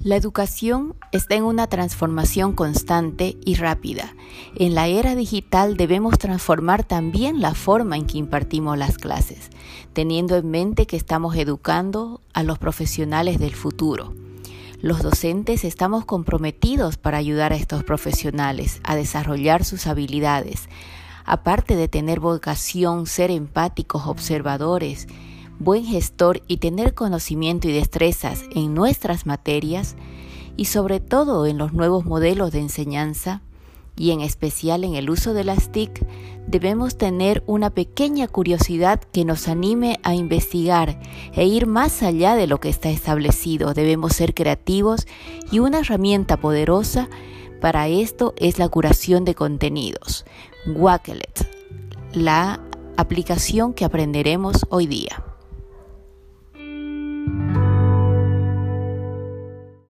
La educación está en una transformación constante y rápida. En la era digital debemos transformar también la forma en que impartimos las clases, teniendo en mente que estamos educando a los profesionales del futuro. Los docentes estamos comprometidos para ayudar a estos profesionales a desarrollar sus habilidades, aparte de tener vocación, ser empáticos, observadores, buen gestor y tener conocimiento y destrezas en nuestras materias y sobre todo en los nuevos modelos de enseñanza y en especial en el uso de las TIC, debemos tener una pequeña curiosidad que nos anime a investigar e ir más allá de lo que está establecido. Debemos ser creativos y una herramienta poderosa para esto es la curación de contenidos. Wakelet, la aplicación que aprenderemos hoy día.